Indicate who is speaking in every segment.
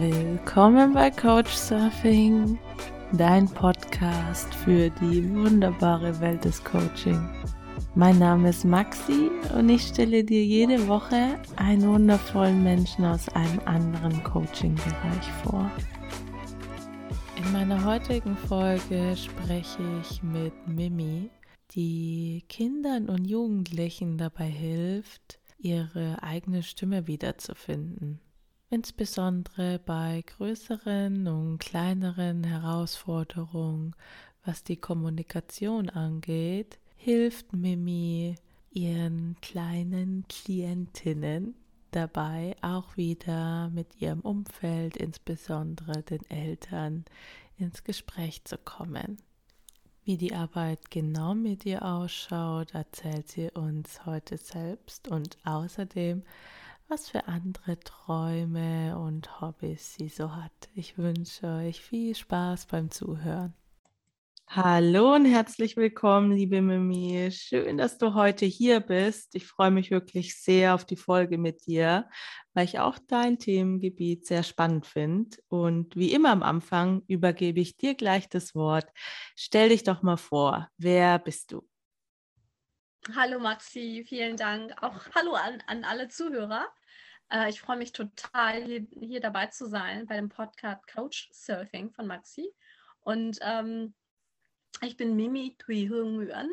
Speaker 1: Willkommen bei Coach Surfing, dein Podcast für die wunderbare Welt des Coaching. Mein Name ist Maxi und ich stelle dir jede Woche einen wundervollen Menschen aus einem anderen Coaching-Bereich vor. In meiner heutigen Folge spreche ich mit Mimi, die Kindern und Jugendlichen dabei hilft, ihre eigene Stimme wiederzufinden. Insbesondere bei größeren und kleineren Herausforderungen, was die Kommunikation angeht, hilft Mimi ihren kleinen Klientinnen dabei, auch wieder mit ihrem Umfeld, insbesondere den Eltern, ins Gespräch zu kommen. Wie die Arbeit genau mit ihr ausschaut, erzählt sie uns heute selbst und außerdem, was für andere Träume und Hobbys sie so hat. Ich wünsche euch viel Spaß beim Zuhören. Hallo und herzlich willkommen, liebe Mimi. Schön, dass du heute hier bist. Ich freue mich wirklich sehr auf die Folge mit dir, weil ich auch dein Themengebiet sehr spannend finde. Und wie immer am Anfang übergebe ich dir gleich das Wort. Stell dich doch mal vor, wer bist du?
Speaker 2: Hallo Maxi, vielen Dank. Auch hallo an, an alle Zuhörer. Äh, ich freue mich total, hier, hier, dabei zu sein bei dem Podcast Coach Surfing von Maxi. Und ähm, ich bin Mimi Tui Hung Nguyen.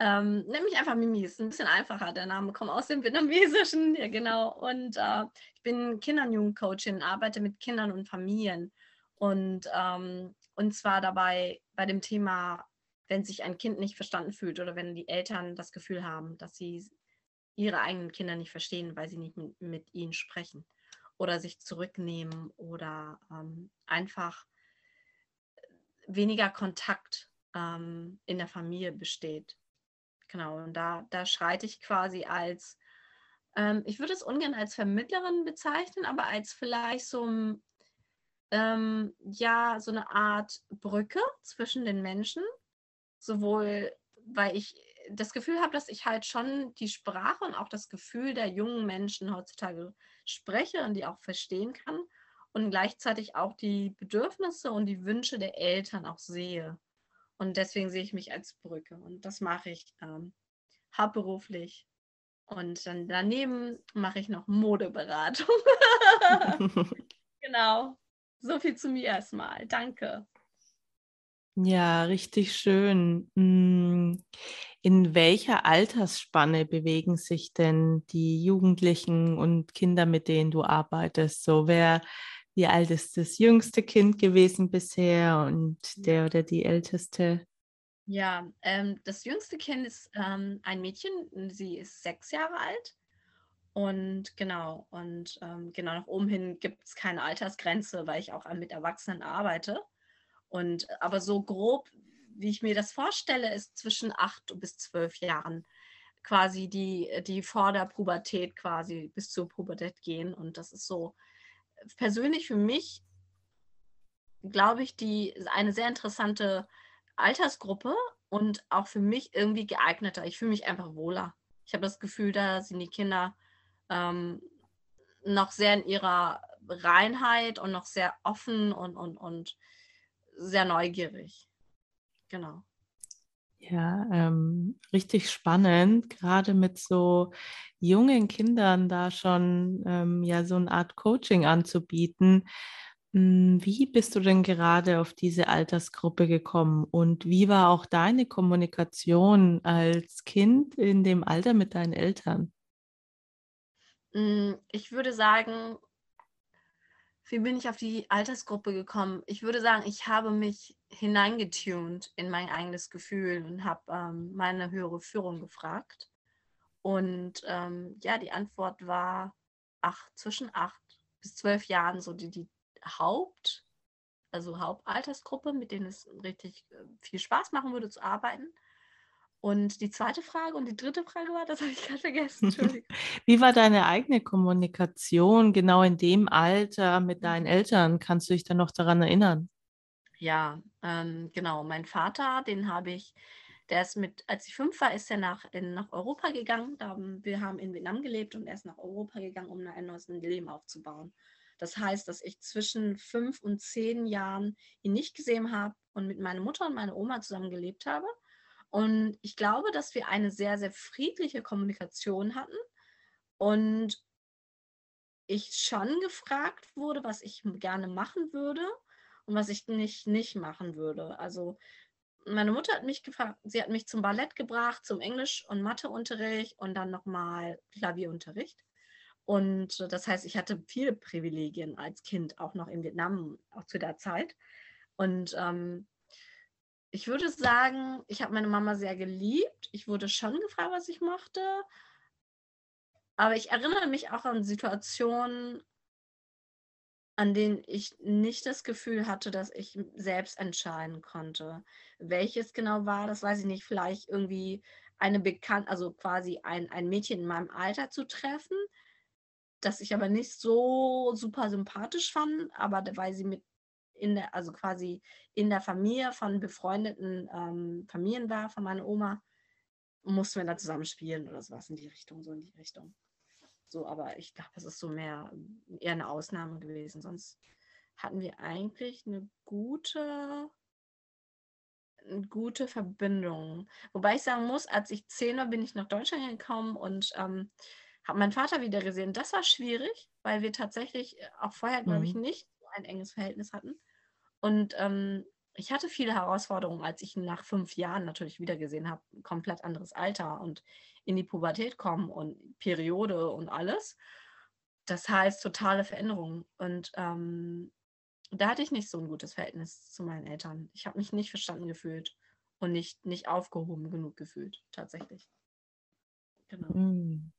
Speaker 2: Ähm, nenn mich einfach Mimi, ist ein bisschen einfacher. Der Name kommt aus dem Vietnamesischen, ja genau. Und äh, ich bin Kinder- und Jugendcoachin, arbeite mit Kindern und Familien. Und, ähm, und zwar dabei bei dem Thema, wenn sich ein Kind nicht verstanden fühlt oder wenn die Eltern das Gefühl haben, dass sie ihre eigenen Kinder nicht verstehen, weil sie nicht mit, mit ihnen sprechen oder sich zurücknehmen oder ähm, einfach weniger Kontakt ähm, in der Familie besteht. Genau, und da, da schreite ich quasi als, ähm, ich würde es ungern als Vermittlerin bezeichnen, aber als vielleicht so, ähm, ja, so eine Art Brücke zwischen den Menschen, sowohl weil ich das Gefühl habe, dass ich halt schon die Sprache und auch das Gefühl der jungen Menschen heutzutage spreche und die auch verstehen kann und gleichzeitig auch die Bedürfnisse und die Wünsche der Eltern auch sehe. Und deswegen sehe ich mich als Brücke. Und das mache ich ähm, hauptberuflich. Und dann daneben mache ich noch Modeberatung. genau. So viel zu mir erstmal. Danke.
Speaker 1: Ja, richtig schön. In welcher Altersspanne bewegen sich denn die Jugendlichen und Kinder, mit denen du arbeitest? So, wer wie alt ist das jüngste Kind gewesen bisher und der oder die älteste?
Speaker 2: Ja, ähm, das jüngste Kind ist ähm, ein Mädchen, sie ist sechs Jahre alt. Und genau, und ähm, genau nach oben hin gibt es keine Altersgrenze, weil ich auch mit Erwachsenen arbeite. Und aber so grob, wie ich mir das vorstelle, ist zwischen acht bis zwölf Jahren quasi die, die vor der Pubertät quasi bis zur Pubertät gehen. Und das ist so persönlich für mich, glaube ich, die eine sehr interessante Altersgruppe und auch für mich irgendwie geeigneter. Ich fühle mich einfach wohler. Ich habe das Gefühl, da sind die Kinder ähm, noch sehr in ihrer Reinheit und noch sehr offen und, und, und sehr neugierig. Genau.
Speaker 1: Ja, ähm, richtig spannend, gerade mit so jungen Kindern da schon ähm, ja so eine Art Coaching anzubieten. Hm, wie bist du denn gerade auf diese Altersgruppe gekommen und wie war auch deine Kommunikation als Kind in dem Alter mit deinen Eltern?
Speaker 2: Hm, ich würde sagen, wie bin ich auf die Altersgruppe gekommen? Ich würde sagen, ich habe mich hineingetunt in mein eigenes Gefühl und habe ähm, meine höhere Führung gefragt. Und ähm, ja, die Antwort war ach, zwischen acht bis zwölf Jahren so die, die Haupt, also Hauptaltersgruppe, mit denen es richtig äh, viel Spaß machen würde zu arbeiten. Und die zweite Frage und die dritte Frage war, das habe ich gerade vergessen.
Speaker 1: Wie war deine eigene Kommunikation genau in dem Alter mit deinen Eltern? Kannst du dich dann noch daran erinnern?
Speaker 2: Ja, ähm, genau. Mein Vater, den habe ich, der ist mit, als ich fünf war, ist er nach, in, nach Europa gegangen. Da, wir haben in Vietnam gelebt und er ist nach Europa gegangen, um ein neues Leben aufzubauen. Das heißt, dass ich zwischen fünf und zehn Jahren ihn nicht gesehen habe und mit meiner Mutter und meiner Oma zusammen gelebt habe. Und ich glaube, dass wir eine sehr, sehr friedliche Kommunikation hatten. Und ich schon gefragt wurde, was ich gerne machen würde und was ich nicht, nicht machen würde. Also meine Mutter hat mich gefragt, sie hat mich zum Ballett gebracht, zum Englisch- und Matheunterricht und dann nochmal Klavierunterricht. Und das heißt, ich hatte viele Privilegien als Kind, auch noch in Vietnam, auch zu der Zeit. Und ähm, ich würde sagen, ich habe meine Mama sehr geliebt. Ich wurde schon gefragt, was ich mochte. Aber ich erinnere mich auch an Situationen, an denen ich nicht das Gefühl hatte, dass ich selbst entscheiden konnte. Welches genau war, das weiß ich nicht. Vielleicht irgendwie eine Bekannte, also quasi ein, ein Mädchen in meinem Alter zu treffen, das ich aber nicht so super sympathisch fand, aber weil sie mit in der, also quasi in der Familie von befreundeten ähm, Familien war, von meiner Oma, mussten wir da zusammen spielen oder sowas in die Richtung, so in die Richtung. So, aber ich glaube, das ist so mehr eher eine Ausnahme gewesen. Sonst hatten wir eigentlich eine gute, eine gute Verbindung. Wobei ich sagen muss, als ich zehn war, bin ich nach Deutschland gekommen und ähm, habe meinen Vater wieder gesehen. Das war schwierig, weil wir tatsächlich auch vorher, glaube mhm. ich, nicht so ein enges Verhältnis hatten. Und ähm, ich hatte viele Herausforderungen, als ich ihn nach fünf Jahren natürlich wiedergesehen habe. Komplett anderes Alter und in die Pubertät kommen und Periode und alles. Das heißt, totale Veränderungen. Und ähm, da hatte ich nicht so ein gutes Verhältnis zu meinen Eltern. Ich habe mich nicht verstanden gefühlt und nicht, nicht aufgehoben genug gefühlt, tatsächlich.
Speaker 1: Genau. Hm.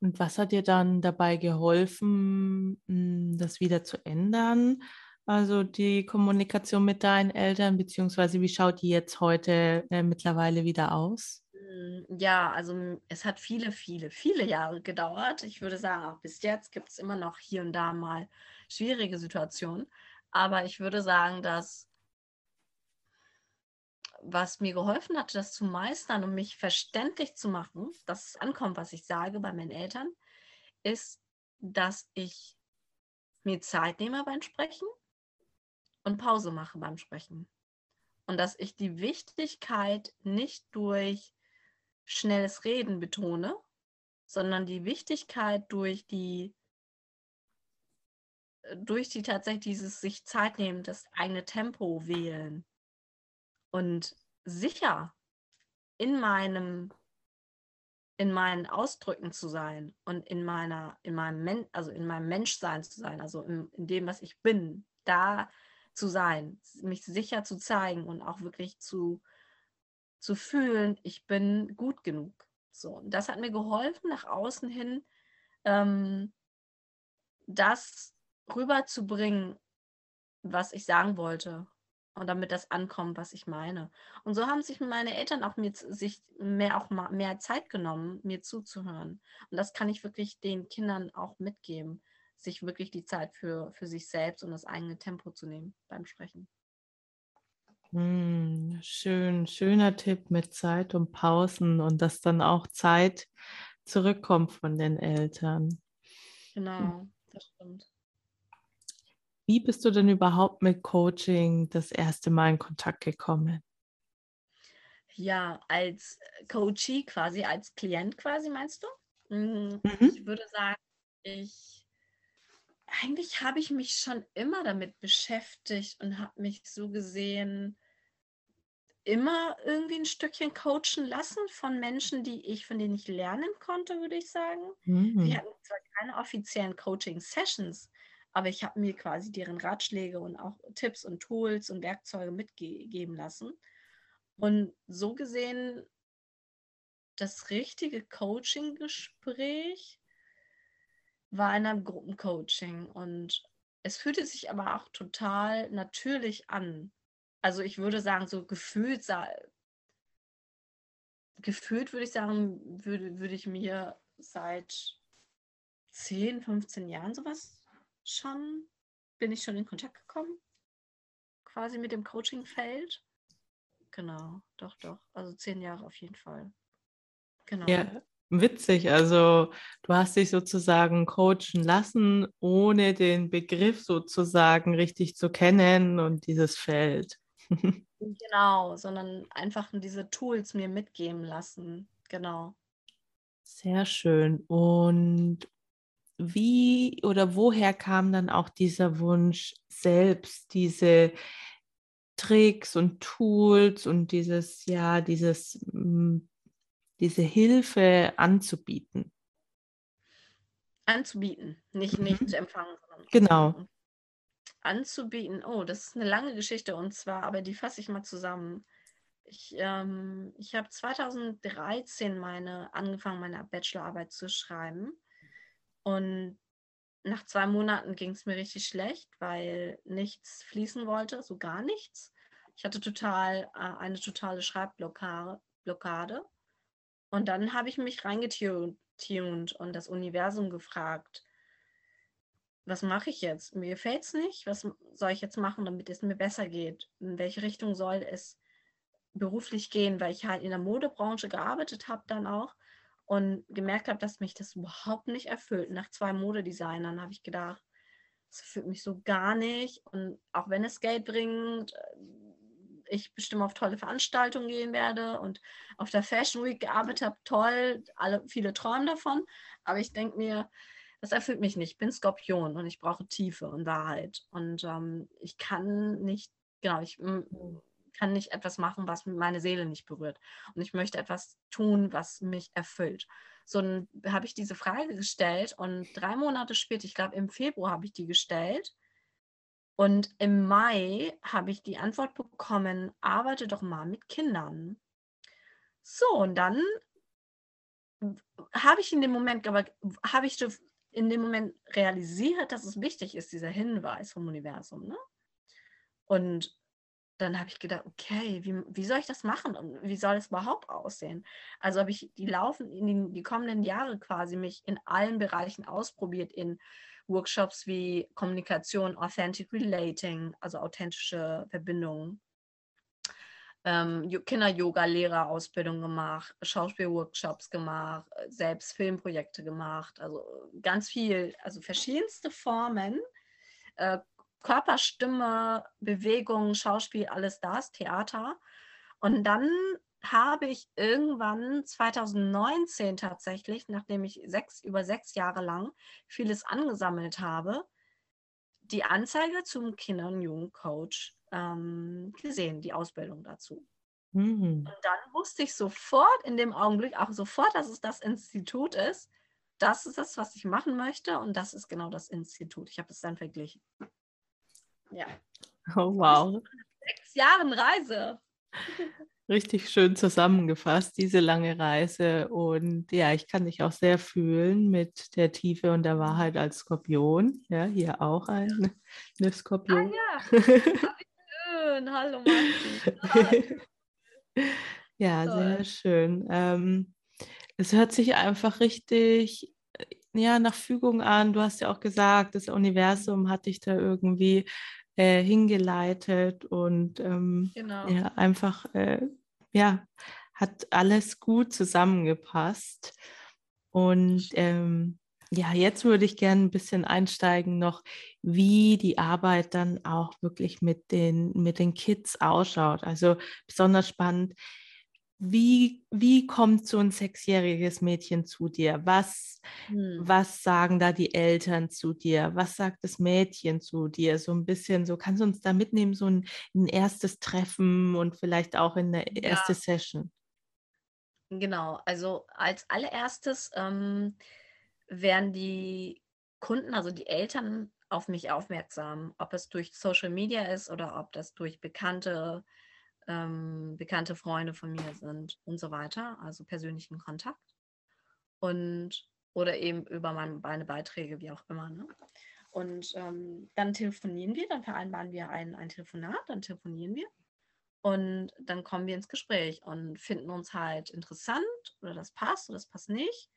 Speaker 1: Und was hat dir dann dabei geholfen, hm, das wieder zu ändern? Also die Kommunikation mit deinen Eltern, beziehungsweise wie schaut die jetzt heute äh, mittlerweile wieder aus?
Speaker 2: Hm, ja, also es hat viele, viele, viele Jahre gedauert. Ich würde sagen, auch bis jetzt gibt es immer noch hier und da mal schwierige Situationen. Aber ich würde sagen, dass was mir geholfen hat, das zu meistern und mich verständlich zu machen, dass es ankommt, was ich sage bei meinen Eltern, ist, dass ich mir Zeit nehme beim Sprechen und Pause mache beim Sprechen. Und dass ich die Wichtigkeit nicht durch schnelles Reden betone, sondern die Wichtigkeit durch die durch die tatsächlich dieses sich Zeit nehmen, das eigene Tempo wählen und sicher in meinem in meinen Ausdrücken zu sein und in meiner in meinem Men also in meinem Menschsein zu sein, also in, in dem was ich bin, da zu sein, mich sicher zu zeigen und auch wirklich zu, zu fühlen, ich bin gut genug. So, das hat mir geholfen, nach außen hin ähm, das rüberzubringen, was ich sagen wollte. Und damit das ankommt, was ich meine. Und so haben sich meine Eltern auch mir sich mehr auch mehr Zeit genommen, mir zuzuhören. Und das kann ich wirklich den Kindern auch mitgeben sich wirklich die Zeit für, für sich selbst und das eigene Tempo zu nehmen beim Sprechen.
Speaker 1: Hm, schön, schöner Tipp mit Zeit und Pausen und dass dann auch Zeit zurückkommt von den Eltern.
Speaker 2: Genau, das stimmt.
Speaker 1: Wie bist du denn überhaupt mit Coaching das erste Mal in Kontakt gekommen?
Speaker 2: Ja, als Coachie quasi, als Klient quasi, meinst du? Hm, mhm. Ich würde sagen, ich eigentlich habe ich mich schon immer damit beschäftigt und habe mich so gesehen immer irgendwie ein Stückchen coachen lassen von Menschen, die ich, von denen ich lernen konnte, würde ich sagen. Mhm. Wir hatten zwar keine offiziellen Coaching-Sessions, aber ich habe mir quasi deren Ratschläge und auch Tipps und Tools und Werkzeuge mitgeben lassen. Und so gesehen, das richtige Coaching-Gespräch war in einem Gruppencoaching und es fühlte sich aber auch total natürlich an. Also ich würde sagen, so gefühlt, gefühlt würde ich sagen, würde, würde ich mir seit 10, 15 Jahren sowas schon, bin ich schon in Kontakt gekommen, quasi mit dem Coaching-Feld. Genau, doch, doch. Also zehn Jahre auf jeden Fall.
Speaker 1: Genau. Ja, witzig. Also du hast dich sozusagen coachen lassen, ohne den Begriff sozusagen richtig zu kennen und dieses Feld.
Speaker 2: genau, sondern einfach diese Tools mir mitgeben lassen. Genau.
Speaker 1: Sehr schön. Und wie oder woher kam dann auch dieser Wunsch, selbst diese Tricks und Tools und dieses, ja, dieses, mm, diese Hilfe anzubieten?
Speaker 2: Anzubieten, nicht, nicht mhm. zu empfangen.
Speaker 1: Genau.
Speaker 2: Anzubieten, oh, das ist eine lange Geschichte und zwar, aber die fasse ich mal zusammen. Ich, ähm, ich habe 2013 meine, angefangen, meine Bachelorarbeit zu schreiben. Und nach zwei Monaten ging es mir richtig schlecht, weil nichts fließen wollte, so gar nichts. Ich hatte total äh, eine totale Schreibblockade. Blockade. Und dann habe ich mich reingetunt und das Universum gefragt, was mache ich jetzt? Mir gefällt es nicht. Was soll ich jetzt machen, damit es mir besser geht? In welche Richtung soll es beruflich gehen, weil ich halt in der Modebranche gearbeitet habe dann auch und gemerkt habe, dass mich das überhaupt nicht erfüllt. Nach zwei Modedesignern habe ich gedacht, das erfüllt mich so gar nicht. Und auch wenn es Geld bringt, äh, ich bestimmt auf tolle Veranstaltungen gehen werde und auf der Fashion Week gearbeitet habe, toll, alle, viele träumen davon. Aber ich denke mir, das erfüllt mich nicht. Ich bin Skorpion und ich brauche Tiefe und Wahrheit. Und ähm, ich kann nicht, genau, ich kann nicht etwas machen, was meine Seele nicht berührt. Und ich möchte etwas tun, was mich erfüllt. So habe ich diese Frage gestellt und drei Monate später, ich glaube im Februar habe ich die gestellt. Und im Mai habe ich die Antwort bekommen, arbeite doch mal mit Kindern. So, und dann habe ich in dem Moment, aber habe ich in dem Moment realisiert, dass es wichtig ist, dieser Hinweis vom Universum. Ne? Und dann habe ich gedacht, okay, wie, wie soll ich das machen und wie soll es überhaupt aussehen? Also habe ich die laufen in die, die kommenden Jahre quasi mich in allen Bereichen ausprobiert in Workshops wie Kommunikation, Authentic Relating, also authentische Verbindungen, ähm, Kinder-Yoga-Lehrerausbildung gemacht, Schauspielworkshops gemacht, selbst Filmprojekte gemacht, also ganz viel, also verschiedenste Formen, äh, Körper, Stimme, Bewegung, Schauspiel, alles das, Theater. Und dann habe ich irgendwann 2019 tatsächlich, nachdem ich sechs, über sechs Jahre lang vieles angesammelt habe, die Anzeige zum Kinder- und Jugendcoach ähm, gesehen, die Ausbildung dazu. Mhm. Und dann wusste ich sofort in dem Augenblick, auch sofort, dass es das Institut ist. Das ist es, was ich machen möchte und das ist genau das Institut. Ich habe es dann verglichen. Ja.
Speaker 1: Oh, wow.
Speaker 2: Sechs Jahren Reise.
Speaker 1: Richtig schön zusammengefasst, diese lange Reise. Und ja, ich kann dich auch sehr fühlen mit der Tiefe und der Wahrheit als Skorpion. Ja, hier auch ein, eine Skorpion.
Speaker 2: Ah, ja. schön. Hallo, Maxi.
Speaker 1: ja, Toll. sehr schön. Ähm, es hört sich einfach richtig ja, nach Fügung an. Du hast ja auch gesagt, das Universum hat dich da irgendwie äh, hingeleitet und ähm, genau. ja, einfach, äh, ja, hat alles gut zusammengepasst. Und ähm, ja, jetzt würde ich gerne ein bisschen einsteigen noch, wie die Arbeit dann auch wirklich mit den, mit den Kids ausschaut. Also besonders spannend, wie, wie kommt so ein sechsjähriges Mädchen zu dir? Was, hm. was sagen da die Eltern zu dir? Was sagt das Mädchen zu dir? So ein bisschen, so kannst du uns da mitnehmen, so ein, ein erstes Treffen und vielleicht auch in eine erste ja. Session.
Speaker 2: Genau, also als allererstes ähm, werden die Kunden, also die Eltern, auf mich aufmerksam, ob es durch Social Media ist oder ob das durch bekannte ähm, bekannte Freunde von mir sind und so weiter, also persönlichen Kontakt. Und oder eben über meine, meine Beiträge, wie auch immer. Ne? Und ähm, dann telefonieren wir, dann vereinbaren wir ein, ein Telefonat, dann telefonieren wir und dann kommen wir ins Gespräch und finden uns halt interessant oder das passt oder das passt nicht.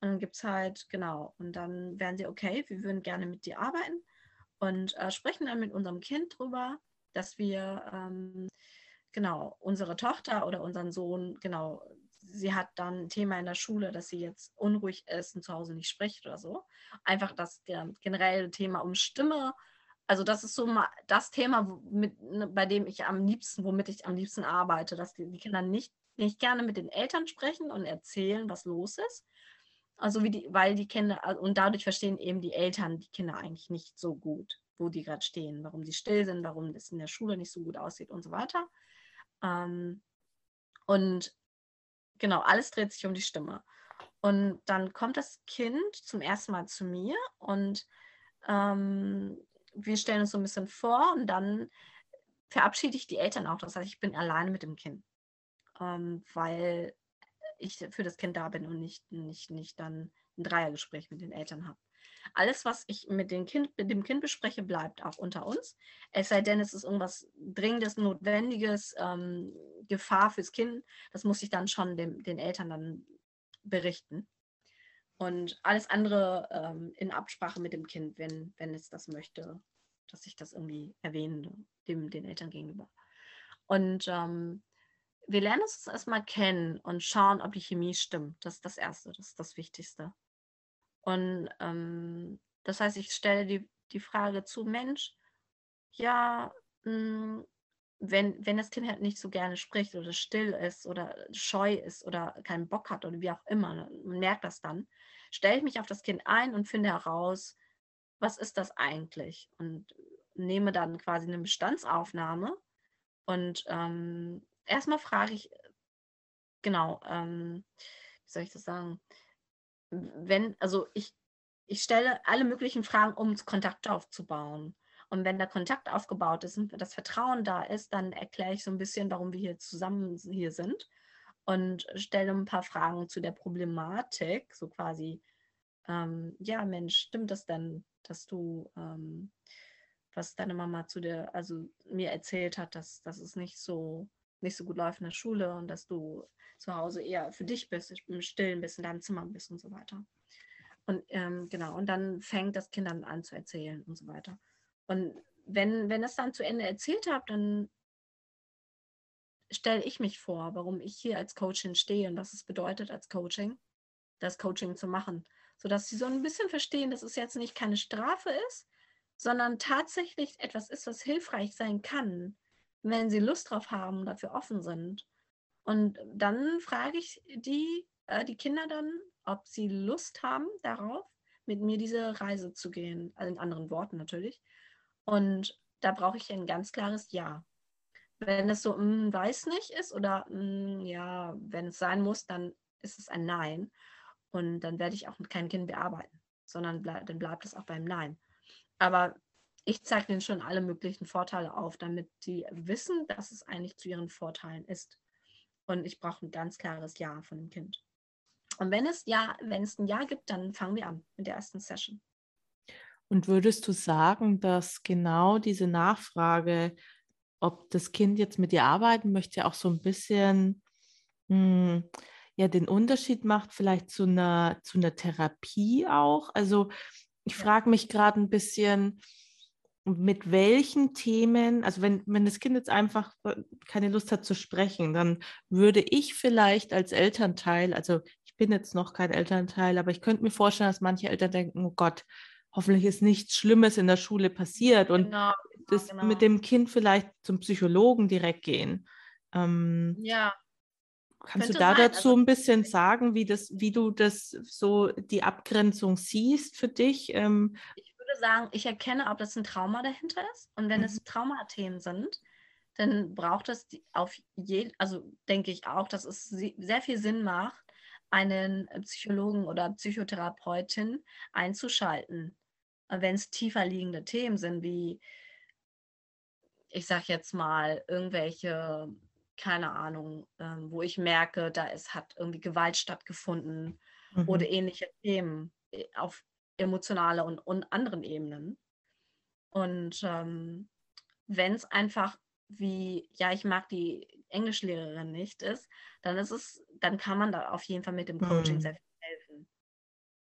Speaker 2: Und dann gibt es halt, genau, und dann werden sie, okay, wir würden gerne mit dir arbeiten und äh, sprechen dann mit unserem Kind drüber, dass wir ähm, genau, unsere Tochter oder unseren Sohn, genau, sie hat dann ein Thema in der Schule, dass sie jetzt unruhig ist und zu Hause nicht spricht oder so. Einfach das generelle Thema um Stimme. Also das ist so mal das Thema, mit, ne, bei dem ich am liebsten, womit ich am liebsten arbeite, dass die, die Kinder nicht, nicht gerne mit den Eltern sprechen und erzählen, was los ist. Also wie die, weil die Kinder, und dadurch verstehen eben die Eltern die Kinder eigentlich nicht so gut, wo die gerade stehen, warum sie still sind, warum es in der Schule nicht so gut aussieht und so weiter. Ähm, und genau, alles dreht sich um die Stimme. Und dann kommt das Kind zum ersten Mal zu mir und ähm, wir stellen uns so ein bisschen vor und dann verabschiede ich die Eltern auch. Das heißt, ich bin alleine mit dem Kind, ähm, weil ich für das Kind da bin und nicht, nicht, nicht dann ein Dreiergespräch mit den Eltern habe. Alles, was ich mit, kind, mit dem Kind bespreche, bleibt auch unter uns. Es sei denn, es ist irgendwas Dringendes, Notwendiges, ähm, Gefahr fürs Kind. Das muss ich dann schon dem, den Eltern dann berichten. Und alles andere ähm, in Absprache mit dem Kind, wenn, wenn es das möchte, dass ich das irgendwie erwähne, dem, den Eltern gegenüber. Und ähm, wir lernen es erstmal kennen und schauen, ob die Chemie stimmt. Das ist das Erste, das ist das Wichtigste. Und ähm, das heißt, ich stelle die, die Frage zu, Mensch, ja, mh, hm, wenn, wenn das Kind halt nicht so gerne spricht oder still ist oder scheu ist oder keinen Bock hat oder wie auch immer, ne, man merkt das dann, stelle ich mich auf das Kind ein und finde heraus, was ist das eigentlich? Und nehme dann quasi eine Bestandsaufnahme und ähm, erstmal frage ich, genau, ähm, wie soll ich das sagen? Wenn, also ich, ich stelle alle möglichen Fragen, um Kontakt aufzubauen. Und wenn der Kontakt aufgebaut ist und das Vertrauen da ist, dann erkläre ich so ein bisschen, warum wir hier zusammen hier sind und stelle ein paar Fragen zu der Problematik, so quasi, ähm, ja Mensch, stimmt das denn, dass du, ähm, was deine Mama zu dir, also mir erzählt hat, dass, dass es nicht so, nicht so gut läuft in der Schule und dass du zu Hause eher für dich bist, im Stillen bist, in deinem Zimmer bist und so weiter. Und ähm, genau, und dann fängt das Kind dann an zu erzählen und so weiter. Und wenn, wenn das dann zu Ende erzählt habe, dann stelle ich mich vor, warum ich hier als Coachin stehe und was es bedeutet, als Coaching, das Coaching zu machen. Sodass sie so ein bisschen verstehen, dass es jetzt nicht keine Strafe ist, sondern tatsächlich etwas ist, was hilfreich sein kann, wenn sie Lust drauf haben, dafür offen sind. Und dann frage ich die, äh, die Kinder dann, ob sie Lust haben darauf, mit mir diese Reise zu gehen. Also in anderen Worten natürlich. Und da brauche ich ein ganz klares Ja. Wenn es so, mh, hm, weiß nicht ist oder mh, hm, ja, wenn es sein muss, dann ist es ein Nein. Und dann werde ich auch mit keinem Kind bearbeiten, sondern bleib, dann bleibt es auch beim Nein. Aber ich zeige ihnen schon alle möglichen Vorteile auf, damit sie wissen, dass es eigentlich zu ihren Vorteilen ist. Und ich brauche ein ganz klares Ja von dem Kind. Und wenn es ja, wenn es ein Ja gibt, dann fangen wir an mit der ersten Session.
Speaker 1: Und würdest du sagen, dass genau diese Nachfrage, ob das Kind jetzt mit dir arbeiten möchte, auch so ein bisschen mh, hm, ja den Unterschied macht, vielleicht zu einer, zu einer Therapie auch? Also ich frage mich gerade ein bisschen, mit welchen Themen, also wenn, wenn das Kind jetzt einfach keine Lust hat zu sprechen, dann würde ich vielleicht als Elternteil, also ich bin jetzt noch kein Elternteil, aber ich könnte mir vorstellen, dass manche Eltern denken, oh Gott, hoffentlich ist nichts Schlimmes in der Schule passiert und genau, das genau. mit dem Kind vielleicht zum Psychologen direkt gehen. Ähm,
Speaker 2: ja.
Speaker 1: Kannst du da sein. dazu also, ein bisschen sagen, wie, das, wie du das so die Abgrenzung siehst für dich? Ähm,
Speaker 2: ich sagen, ich erkenne, ob das ein Trauma dahinter ist. Und wenn mhm. es Traumathemen sind, dann braucht es auf jeden, also denke ich auch, dass es sehr viel Sinn macht, einen Psychologen oder Psychotherapeutin einzuschalten, wenn es tiefer liegende Themen sind, wie ich sage jetzt mal irgendwelche, keine Ahnung, ähm, wo ich merke, da es hat irgendwie Gewalt stattgefunden mhm. oder ähnliche Themen äh, auf emotionale und, und anderen Ebenen. Und ähm, wenn es einfach wie, ja, ich mag die Englischlehrerin nicht ist, dann ist es, dann kann man da auf jeden Fall mit dem Coaching mhm. sehr viel helfen.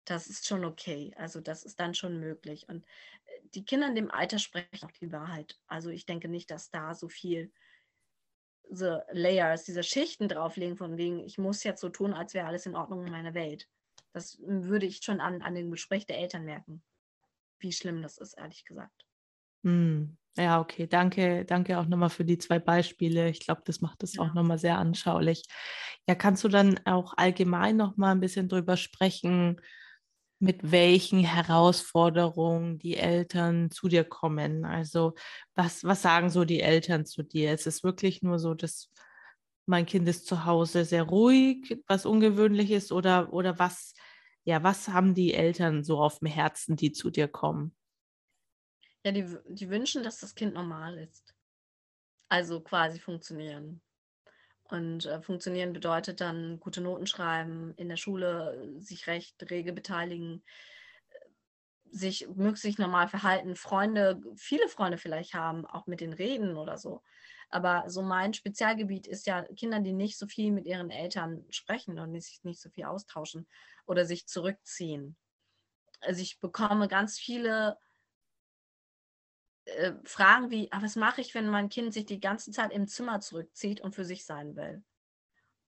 Speaker 2: Das ist schon okay. Also das ist dann schon möglich. Und äh, die Kinder in dem Alter sprechen auch die Wahrheit. Also ich denke nicht, dass da so viel diese Layers, diese Schichten drauflegen, von wegen, ich muss jetzt so tun, als wäre alles in Ordnung in meiner Welt. Das würde ich schon an, an dem Gespräch der Eltern merken, wie schlimm das ist, ehrlich gesagt.
Speaker 1: Hm. Ja, okay. Danke, danke auch nochmal für die zwei Beispiele. Ich glaube, das macht es ja. auch nochmal sehr anschaulich. Ja, kannst du dann auch allgemein nochmal ein bisschen drüber sprechen, mit welchen Herausforderungen die Eltern zu dir kommen? Also, was, was sagen so die Eltern zu dir? Ist es wirklich nur so, dass mein Kind ist zu Hause sehr ruhig, was ungewöhnlich ist, oder, oder was, ja, was haben die Eltern so auf dem Herzen, die zu dir kommen?
Speaker 2: Ja, die, die wünschen, dass das Kind normal ist. Also quasi funktionieren. Und äh, funktionieren bedeutet dann gute Noten schreiben, in der Schule sich recht rege beteiligen, sich möglichst normal verhalten, Freunde, viele Freunde vielleicht haben, auch mit den Reden oder so. Aber so mein Spezialgebiet ist ja Kinder, die nicht so viel mit ihren Eltern sprechen und sich nicht so viel austauschen oder sich zurückziehen. Also ich bekomme ganz viele äh, Fragen wie, ah, was mache ich, wenn mein Kind sich die ganze Zeit im Zimmer zurückzieht und für sich sein will?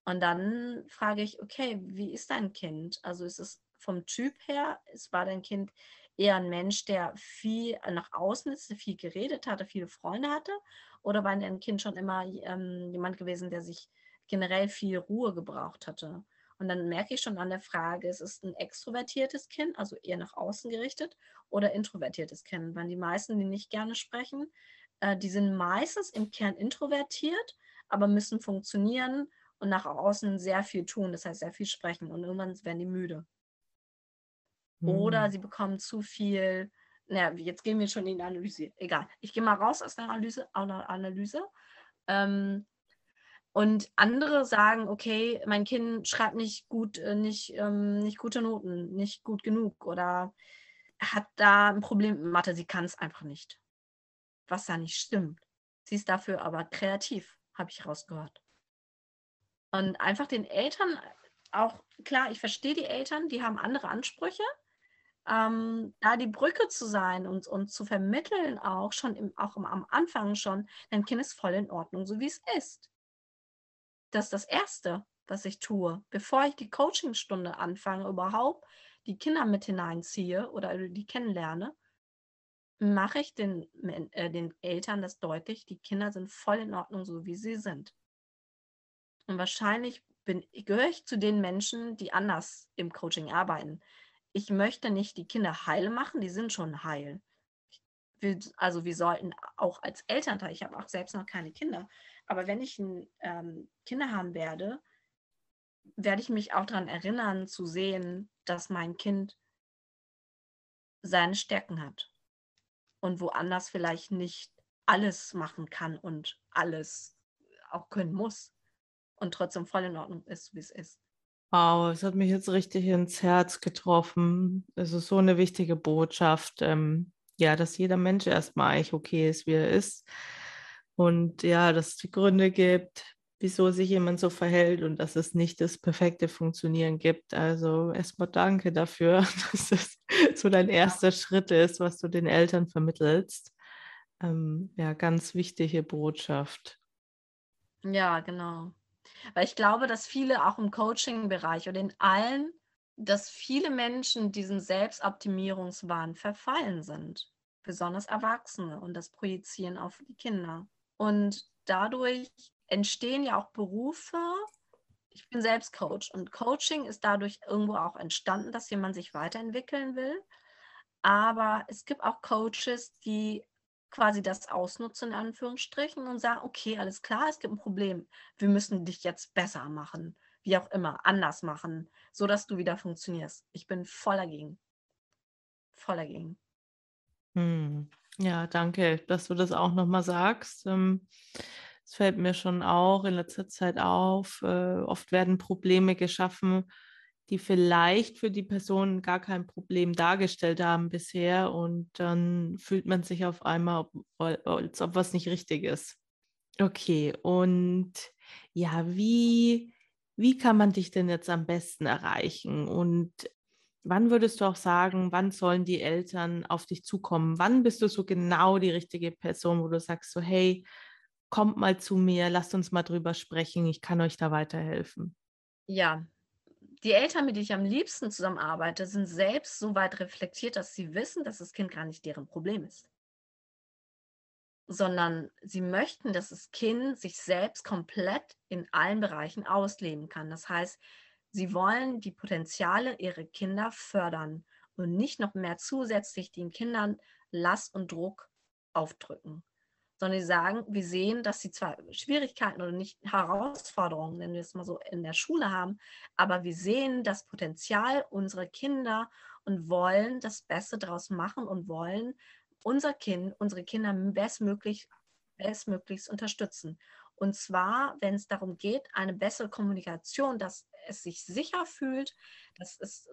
Speaker 2: Und dann frage ich, okay, wie ist dein Kind? Also ist es vom Typ her, es war dein Kind eher ein Mensch, der viel nach außen ist, viel geredet hatte, viele Freunde hatte? Oder war dein Kind schon immer ähm, jemand gewesen, der sich generell viel Ruhe gebraucht hatte? Und dann merke ich schon an der Frage, ist es ein extrovertiertes Kind, also eher nach außen gerichtet, oder introvertiertes Kind? Weil die meisten, die nicht gerne sprechen, äh, die sind meistens im Kern introvertiert, aber müssen funktionieren und nach außen sehr viel tun, das heißt sehr viel sprechen und irgendwann werden die müde. Mhm. Oder hm. sie bekommen zu viel, naja, jetzt gehen wir schon in die Analyse, egal. Ich gehe mal raus aus der Analyse. Analyse. Ähm, und andere sagen, okay, mein Kind schreibt nicht gut, äh, nicht, ähm, nicht gute Noten, nicht gut genug oder hat da ein Problem mit Mathe, sie kann es einfach nicht. Was da nicht stimmt. Sie ist dafür aber kreativ, habe ich rausgehört. Und einfach den Eltern auch, klar, ich verstehe die Eltern, die haben andere Ansprüche. Ähm, da die Brücke zu sein und, und zu vermitteln, auch schon im, auch am Anfang schon, dein Kind ist voll in Ordnung, so wie es ist das ist das Erste, was ich tue, bevor ich die Coachingstunde anfange, überhaupt die Kinder mit hineinziehe oder die kennenlerne, mache ich den, äh, den Eltern das deutlich, die Kinder sind voll in Ordnung, so wie sie sind. Und wahrscheinlich bin, gehöre ich zu den Menschen, die anders im Coaching arbeiten. Ich möchte nicht die Kinder heil machen, die sind schon heil. also wir sollten auch als Elternteil, ich habe auch selbst noch keine Kinder, aber wenn ich ähm, Kinder haben werde, werde ich mich auch daran erinnern zu sehen, dass mein Kind seine Stärken hat und woanders vielleicht nicht alles machen kann und alles auch können muss und trotzdem voll in Ordnung ist, wie es ist.
Speaker 1: Wow, es hat mich jetzt richtig ins Herz getroffen. Es ist so eine wichtige Botschaft, ähm, ja, dass jeder Mensch erstmal eigentlich okay ist, wie er ist und ja, dass es die Gründe gibt, wieso sich jemand so verhält und dass es nicht das perfekte Funktionieren gibt. Also erstmal danke dafür, dass das so dein erster Schritt ist, was du den Eltern vermittelst. Ähm, ja, ganz wichtige Botschaft.
Speaker 2: Ja, genau. Weil ich glaube, dass viele auch im Coaching-Bereich oder in allen, dass viele Menschen diesen Selbstoptimierungswahn verfallen sind. Besonders Erwachsene und das Projizieren auf die Kinder. Und dadurch entstehen ja auch Berufe. Ich bin selbst Coach und Coaching ist dadurch irgendwo auch entstanden, dass jemand sich weiterentwickeln will. Aber es gibt auch Coaches, die quasi das ausnutzen, in Anführungsstrichen, und sagen, okay, alles klar, es gibt ein Problem. Wir müssen dich jetzt besser machen, wie auch immer, anders machen, sodass du wieder funktionierst. Ich bin voll dagegen. Voll dagegen.
Speaker 1: Hm. Ja, danke, dass du das auch nochmal sagst. Ähm, es fällt mir schon auch in letzter Zeit auf. Äh, oft werden Probleme geschaffen, die vielleicht für die Person gar kein Problem dargestellt haben bisher. Und dann fühlt man sich auf einmal, als ob was nicht richtig ist. Okay, und ja, wie, wie kann man dich denn jetzt am besten erreichen? Und Wann würdest du auch sagen, wann sollen die Eltern auf dich zukommen? Wann bist du so genau die richtige Person, wo du sagst so, hey, kommt mal zu mir, lasst uns mal drüber sprechen, ich kann euch da weiterhelfen.
Speaker 2: Ja, die Eltern, mit denen ich am liebsten zusammenarbeite, sind selbst so weit reflektiert, dass sie wissen, dass das Kind gar nicht deren Problem ist. Sondern sie möchten, dass das Kind sich selbst komplett in allen Bereichen ausleben kann. Das heißt, sie wollen die Potenziale ihrer Kinder fördern und nicht noch mehr zusätzlich den Kindern Last und Druck aufdrücken sondern die sagen, wir sehen, dass sie zwar Schwierigkeiten oder nicht Herausforderungen, nennen wir es mal so, in der Schule haben, aber wir sehen das Potenzial unserer Kinder und wollen das Beste daraus machen und wollen unser Kind, unsere Kinder bestmöglich, bestmöglichst unterstützen. Und zwar, wenn es darum geht, eine bessere Kommunikation, dass es sich sicher fühlt, dass es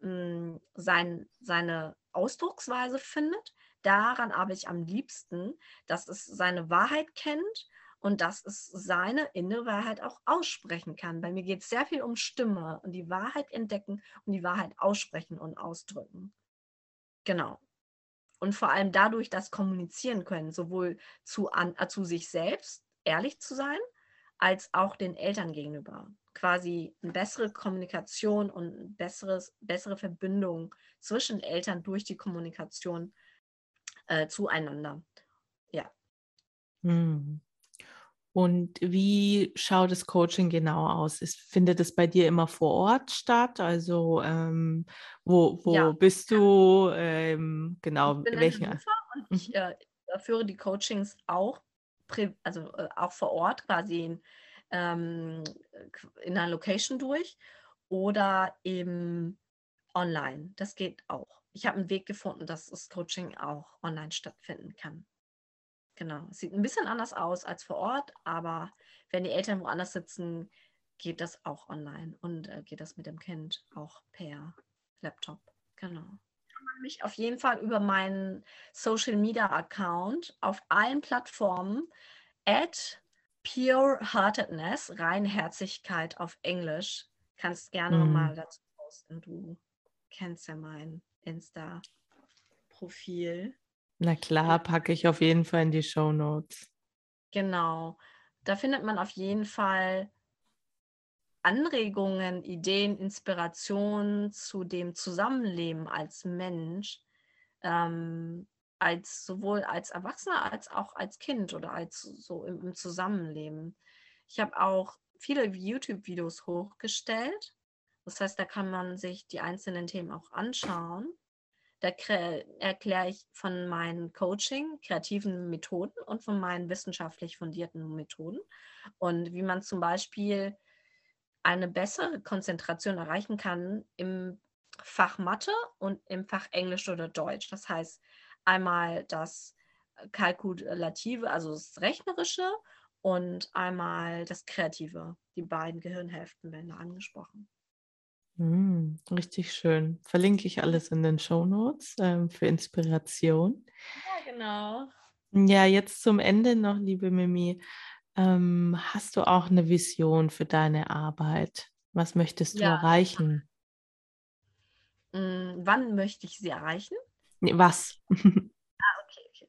Speaker 2: mh, mm, sein, seine Ausdrucksweise findet, daran arbeite ich am liebsten, dass es seine Wahrheit kennt und dass es seine innere Wahrheit auch aussprechen kann. Bei mir geht es sehr viel um Stimme und die Wahrheit entdecken und die Wahrheit aussprechen und ausdrücken. Genau. Und vor allem dadurch das kommunizieren können, sowohl zu, an, äh, zu sich selbst, ehrlich zu sein, als auch den Eltern gegenüber. Quasi eine bessere Kommunikation und besseres, bessere Verbindung zwischen Eltern durch die Kommunikation äh, zueinander. Ja.
Speaker 1: Hm. Und wie schaut das Coaching genau aus? Ist, findet es bei dir immer vor Ort statt? Also ähm, wo, wo ja. bist du? Ähm, genau,
Speaker 2: ich bin welchen? Und ich mhm. äh, führe die Coachings auch, also äh, auch vor Ort quasi in, ähm, in einer Location durch oder eben online. Das geht auch ich habe einen Weg gefunden, dass das Coaching auch online stattfinden kann. Genau. Sieht ein bisschen anders aus als vor Ort, aber wenn die Eltern woanders sitzen, geht das auch online und äh, geht das mit dem Kind auch per Laptop. Genau. Kann man mich auf jeden Fall über meinen Social Media Account auf allen Plattformen at Pure Heartedness, Reinherzigkeit auf Englisch, kannst gerne mhm. nochmal dazu posten. Du kennst ja meinen Insta-Profil.
Speaker 1: Na klar, packe ich auf jeden Fall in die Show Notes.
Speaker 2: Genau. Da findet man auf jeden Fall Anregungen, Ideen, Inspirationen zu dem Zusammenleben als Mensch, ähm, als sowohl als Erwachsener als auch als Kind oder als so im, im Zusammenleben. Ich habe auch viele YouTube-Videos hochgestellt das heißt, da kann man sich die einzelnen Themen auch anschauen. Da erkläre ich von meinen Coaching, kreativen Methoden und von meinen wissenschaftlich fundierten Methoden und wie man zum Beispiel eine bessere Konzentration erreichen kann im Fach Mathe und im Fach Englisch oder Deutsch. Das heißt, einmal das Kalkulative, also das Rechnerische und einmal das Kreative. Die beiden Gehirnhälften werden da angesprochen.
Speaker 1: Mm, richtig schön. Verlinke ich alles in den Show Notes ähm, für Inspiration.
Speaker 2: Ja, genau.
Speaker 1: Ja, jetzt zum Ende noch, liebe Mimi. Ähm, hast du auch eine Vision für deine Arbeit? Was möchtest du ja. erreichen?
Speaker 2: Mm, wann möchte ich sie erreichen?
Speaker 1: Nee, was? ah,
Speaker 2: okay, okay.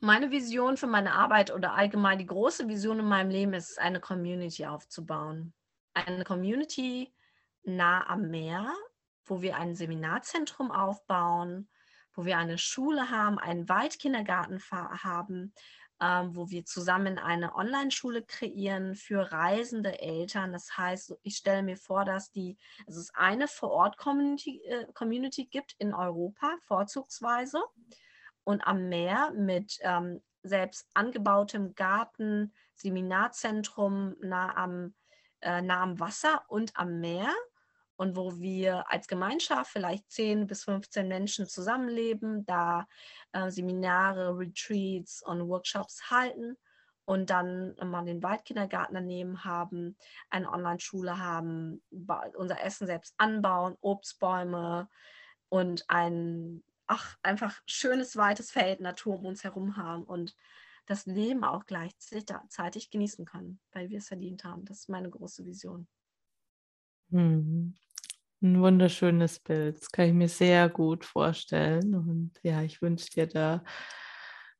Speaker 2: Meine Vision für meine Arbeit oder allgemein die große Vision in meinem Leben ist, eine Community aufzubauen. Eine Community, nah am Meer, wo wir ein Seminarzentrum aufbauen, wo wir eine Schule haben, einen Waldkindergarten haben, ähm, wo wir zusammen eine Online-Schule kreieren für reisende Eltern. Das heißt, ich stelle mir vor, dass, die, dass es eine Vor-Ort-Community äh, Community gibt in Europa, vorzugsweise, und am Meer mit ähm, selbst angebautem Garten, Seminarzentrum nah am, äh, nah am Wasser und am Meer und wo wir als Gemeinschaft vielleicht 10 bis 15 Menschen zusammenleben, da äh, Seminare, Retreats und Workshops halten und dann mal den Waldkindergarten daneben haben, eine Online-Schule haben, unser Essen selbst anbauen, Obstbäume und ein ach, einfach schönes, weites Feld, Natur um uns herum haben und das Leben auch gleichzeitig genießen können, weil wir es verdient haben. Das ist meine große Vision.
Speaker 1: Hm. Ein wunderschönes Bild. Das kann ich mir sehr gut vorstellen. Und ja, ich wünsche dir da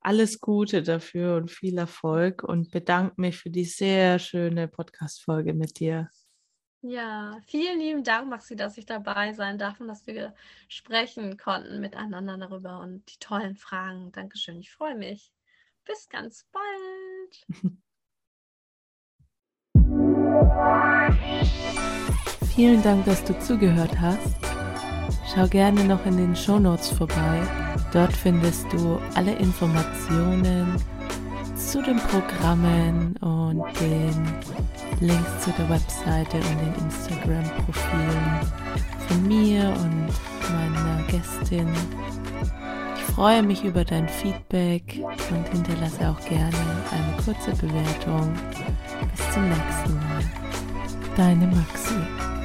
Speaker 1: alles Gute dafür und viel Erfolg und bedanke mich für die sehr schöne Podcast-Folge mit dir.
Speaker 2: Ja, vielen lieben Dank, Maxi, dass ich dabei sein darf und dass wir sprechen konnten miteinander darüber und die tollen Fragen. Dankeschön, ich freue mich. Bis ganz bald.
Speaker 1: Vielen Dank, dass du zugehört hast. Schau gerne noch in den Show Notes vorbei. Dort findest du alle Informationen zu den Programmen und den Links zu der Webseite und den Instagram-Profilen von mir und meiner Gästin. Ich freue mich über dein Feedback und hinterlasse auch gerne eine kurze Bewertung. Bis zum nächsten Mal. Deine Maxi.